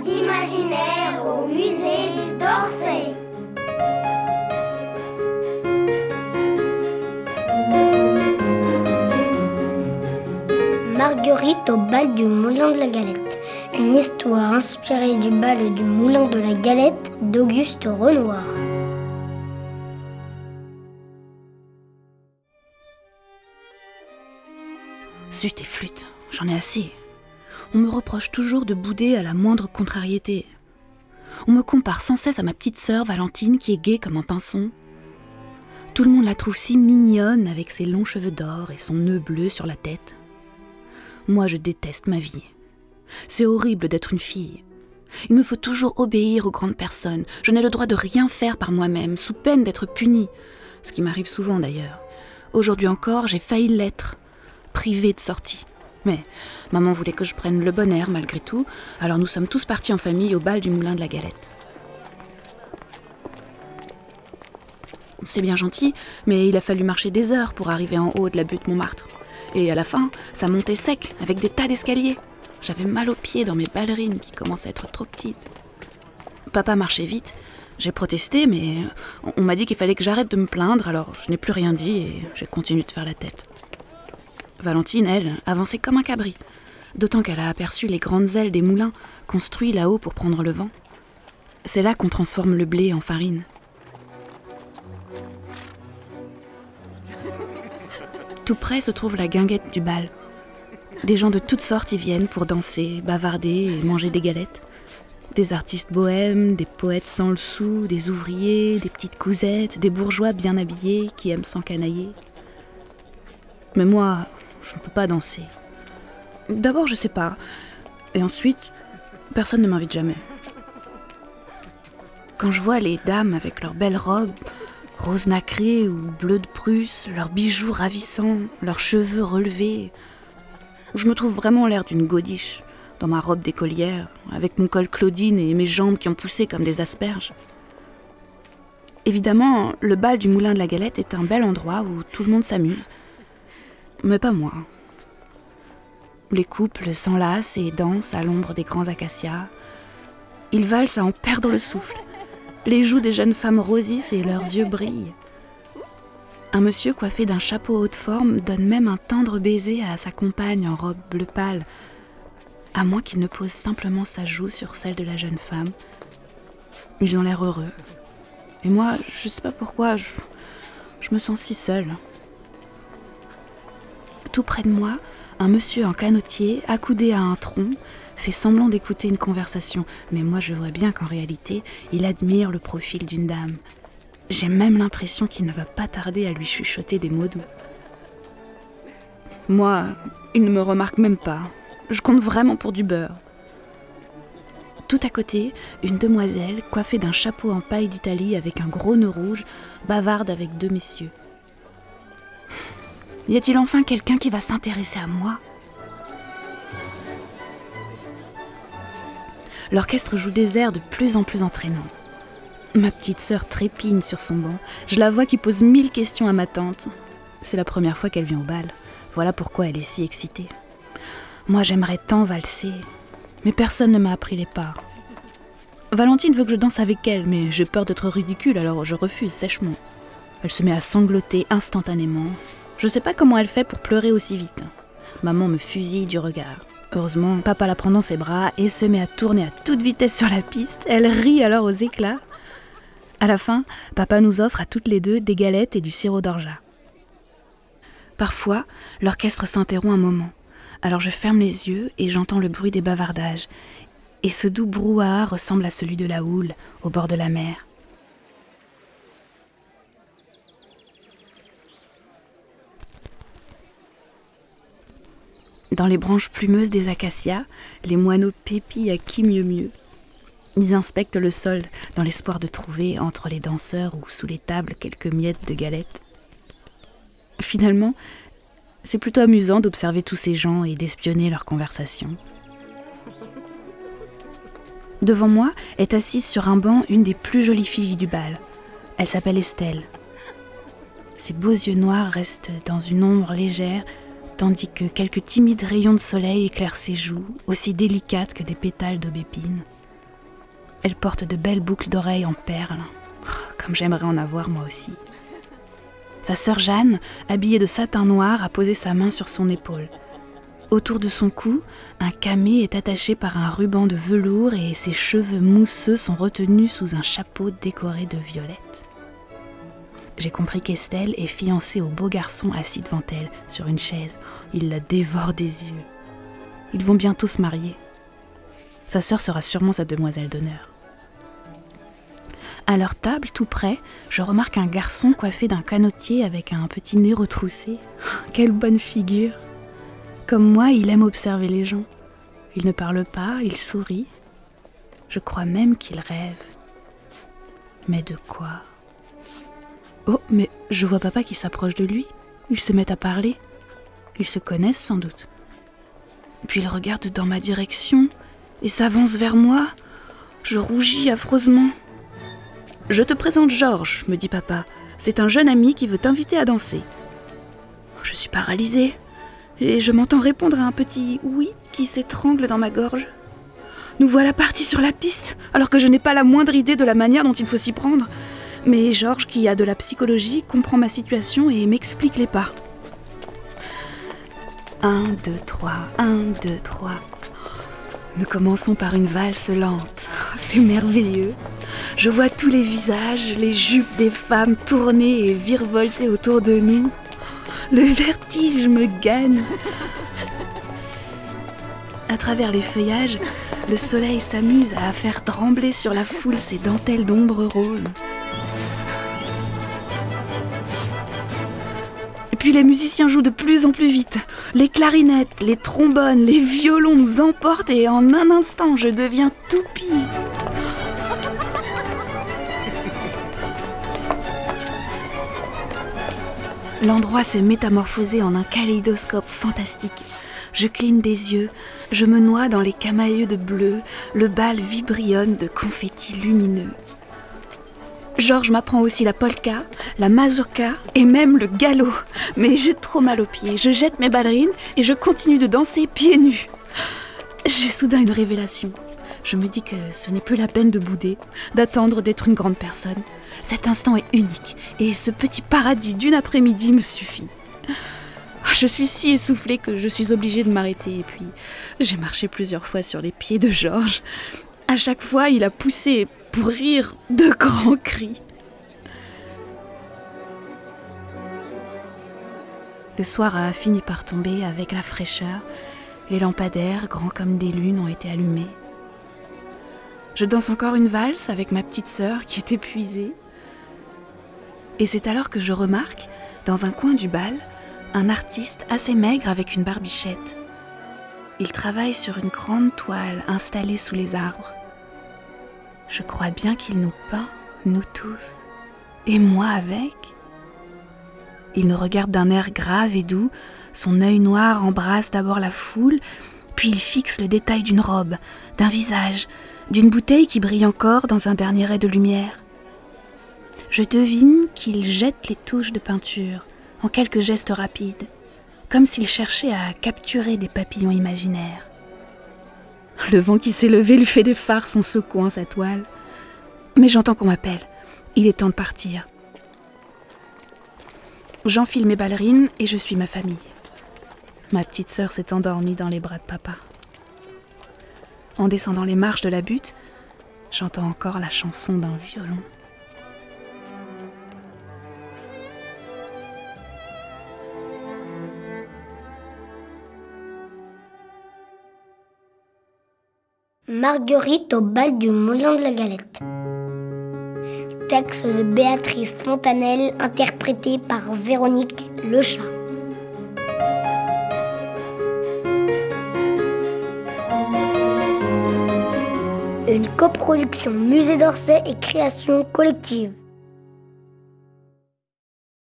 d'imaginaire au musée d'Orsay. Marguerite au bal du Moulin de la Galette. Une histoire inspirée du bal du Moulin de la Galette d'Auguste Renoir. Zut et flûte, j'en ai assez. On me reproche toujours de bouder à la moindre contrariété. On me compare sans cesse à ma petite sœur Valentine qui est gaie comme un pinson. Tout le monde la trouve si mignonne avec ses longs cheveux d'or et son nœud bleu sur la tête. Moi, je déteste ma vie. C'est horrible d'être une fille. Il me faut toujours obéir aux grandes personnes. Je n'ai le droit de rien faire par moi-même, sous peine d'être punie. Ce qui m'arrive souvent d'ailleurs. Aujourd'hui encore, j'ai failli l'être, privée de sortie. Mais maman voulait que je prenne le bon air malgré tout, alors nous sommes tous partis en famille au bal du Moulin de la Galette. C'est bien gentil, mais il a fallu marcher des heures pour arriver en haut de la butte Montmartre. Et à la fin, ça montait sec, avec des tas d'escaliers. J'avais mal aux pieds dans mes ballerines qui commençaient à être trop petites. Papa marchait vite. J'ai protesté, mais on m'a dit qu'il fallait que j'arrête de me plaindre, alors je n'ai plus rien dit et j'ai continué de faire la tête. Valentine, elle, avançait comme un cabri, d'autant qu'elle a aperçu les grandes ailes des moulins construits là-haut pour prendre le vent. C'est là qu'on transforme le blé en farine. Tout près se trouve la guinguette du bal. Des gens de toutes sortes y viennent pour danser, bavarder et manger des galettes. Des artistes bohèmes, des poètes sans le sou, des ouvriers, des petites cousettes, des bourgeois bien habillés qui aiment s'encanailler. Mais moi, je ne peux pas danser. D'abord, je sais pas. Et ensuite, personne ne m'invite jamais. Quand je vois les dames avec leurs belles robes, rose nacré ou bleu de Prusse, leurs bijoux ravissants, leurs cheveux relevés, je me trouve vraiment l'air d'une godiche, dans ma robe d'écolière, avec mon col Claudine et mes jambes qui ont poussé comme des asperges. Évidemment, le bal du Moulin de la Galette est un bel endroit où tout le monde s'amuse. Mais pas moi. Les couples s'enlacent et dansent à l'ombre des grands acacias. Ils valsent à en perdre le souffle. Les joues des jeunes femmes rosissent et leurs yeux brillent. Un monsieur coiffé d'un chapeau haute forme donne même un tendre baiser à sa compagne en robe bleu pâle, à moins qu'il ne pose simplement sa joue sur celle de la jeune femme. Ils ont l'air heureux. Et moi, je sais pas pourquoi, je, je me sens si seule. Tout près de moi, un monsieur en canotier, accoudé à un tronc, fait semblant d'écouter une conversation, mais moi je vois bien qu'en réalité, il admire le profil d'une dame. J'ai même l'impression qu'il ne va pas tarder à lui chuchoter des mots doux. Moi, il ne me remarque même pas. Je compte vraiment pour du beurre. Tout à côté, une demoiselle, coiffée d'un chapeau en paille d'Italie avec un gros nœud rouge, bavarde avec deux messieurs. Y a-t-il enfin quelqu'un qui va s'intéresser à moi? L'orchestre joue des airs de plus en plus entraînants. Ma petite sœur trépigne sur son banc. Je la vois qui pose mille questions à ma tante. C'est la première fois qu'elle vient au bal. Voilà pourquoi elle est si excitée. Moi, j'aimerais tant valser, mais personne ne m'a appris les pas. Valentine veut que je danse avec elle, mais j'ai peur d'être ridicule, alors je refuse sèchement. Elle se met à sangloter instantanément. Je sais pas comment elle fait pour pleurer aussi vite. Maman me fusille du regard. Heureusement, papa la prend dans ses bras et se met à tourner à toute vitesse sur la piste. Elle rit alors aux éclats. À la fin, papa nous offre à toutes les deux des galettes et du sirop d'orgeat. Parfois, l'orchestre s'interrompt un moment. Alors je ferme les yeux et j'entends le bruit des bavardages. Et ce doux brouhaha ressemble à celui de la houle au bord de la mer. Dans les branches plumeuses des acacias, les moineaux pépillent à qui mieux mieux. Ils inspectent le sol dans l'espoir de trouver entre les danseurs ou sous les tables quelques miettes de galettes. Finalement, c'est plutôt amusant d'observer tous ces gens et d'espionner leurs conversations. Devant moi est assise sur un banc une des plus jolies filles du bal. Elle s'appelle Estelle. Ses beaux yeux noirs restent dans une ombre légère, tandis que quelques timides rayons de soleil éclairent ses joues, aussi délicates que des pétales d'aubépine. Elle porte de belles boucles d'oreilles en perles. Oh, comme j'aimerais en avoir moi aussi. Sa sœur Jeanne, habillée de satin noir, a posé sa main sur son épaule. Autour de son cou, un camé est attaché par un ruban de velours et ses cheveux mousseux sont retenus sous un chapeau décoré de violettes. J'ai compris qu'Estelle est fiancée au beau garçon assis devant elle, sur une chaise. Il la dévore des yeux. Ils vont bientôt se marier. Sa sœur sera sûrement sa demoiselle d'honneur. À leur table, tout près, je remarque un garçon coiffé d'un canotier avec un petit nez retroussé. Quelle bonne figure Comme moi, il aime observer les gens. Il ne parle pas, il sourit. Je crois même qu'il rêve. Mais de quoi? Oh, mais je vois papa qui s'approche de lui. Ils se mettent à parler. Ils se connaissent sans doute. Puis il regarde dans ma direction et s'avance vers moi. Je rougis affreusement. Je te présente Georges, me dit papa. C'est un jeune ami qui veut t'inviter à danser. Je suis paralysée et je m'entends répondre à un petit oui qui s'étrangle dans ma gorge. Nous voilà partis sur la piste, alors que je n'ai pas la moindre idée de la manière dont il faut s'y prendre. Mais Georges, qui a de la psychologie, comprend ma situation et m'explique les pas. 1, 2, 3, 1, 2, 3. Nous commençons par une valse lente. C'est merveilleux. Je vois tous les visages, les jupes des femmes tourner et virevolter autour de nous. Le vertige me gagne. À travers les feuillages, le soleil s'amuse à faire trembler sur la foule ses dentelles d'ombre rose. Les musiciens jouent de plus en plus vite. Les clarinettes, les trombones, les violons nous emportent et en un instant, je deviens toupie. L'endroit s'est métamorphosé en un kaléidoscope fantastique. Je cligne des yeux, je me noie dans les camailleux de bleu, le bal vibrionne de confettis lumineux. Georges m'apprend aussi la polka, la mazurka et même le galop. Mais j'ai trop mal aux pieds. Je jette mes ballerines et je continue de danser pieds nus. J'ai soudain une révélation. Je me dis que ce n'est plus la peine de bouder, d'attendre d'être une grande personne. Cet instant est unique et ce petit paradis d'une après-midi me suffit. Je suis si essoufflée que je suis obligée de m'arrêter et puis j'ai marché plusieurs fois sur les pieds de Georges. À chaque fois, il a poussé pour rire de grands cris. Le soir a fini par tomber avec la fraîcheur. Les lampadaires, grands comme des lunes, ont été allumés. Je danse encore une valse avec ma petite sœur qui est épuisée. Et c'est alors que je remarque, dans un coin du bal, un artiste assez maigre avec une barbichette. Il travaille sur une grande toile installée sous les arbres. Je crois bien qu'il nous peint, nous tous, et moi avec. Il nous regarde d'un air grave et doux, son œil noir embrasse d'abord la foule, puis il fixe le détail d'une robe, d'un visage, d'une bouteille qui brille encore dans un dernier ray de lumière. Je devine qu'il jette les touches de peinture en quelques gestes rapides, comme s'il cherchait à capturer des papillons imaginaires. Le vent qui s'est levé lui fait des farces en secouant sa toile. Mais j'entends qu'on m'appelle. Il est temps de partir. J'enfile mes ballerines et je suis ma famille. Ma petite sœur s'est endormie dans les bras de papa. En descendant les marches de la butte, j'entends encore la chanson d'un violon. Marguerite au bal du Moulin de la Galette. Texte de Béatrice Fontanelle interprété par Véronique Lechat. Une coproduction Musée d'Orsay et création collective.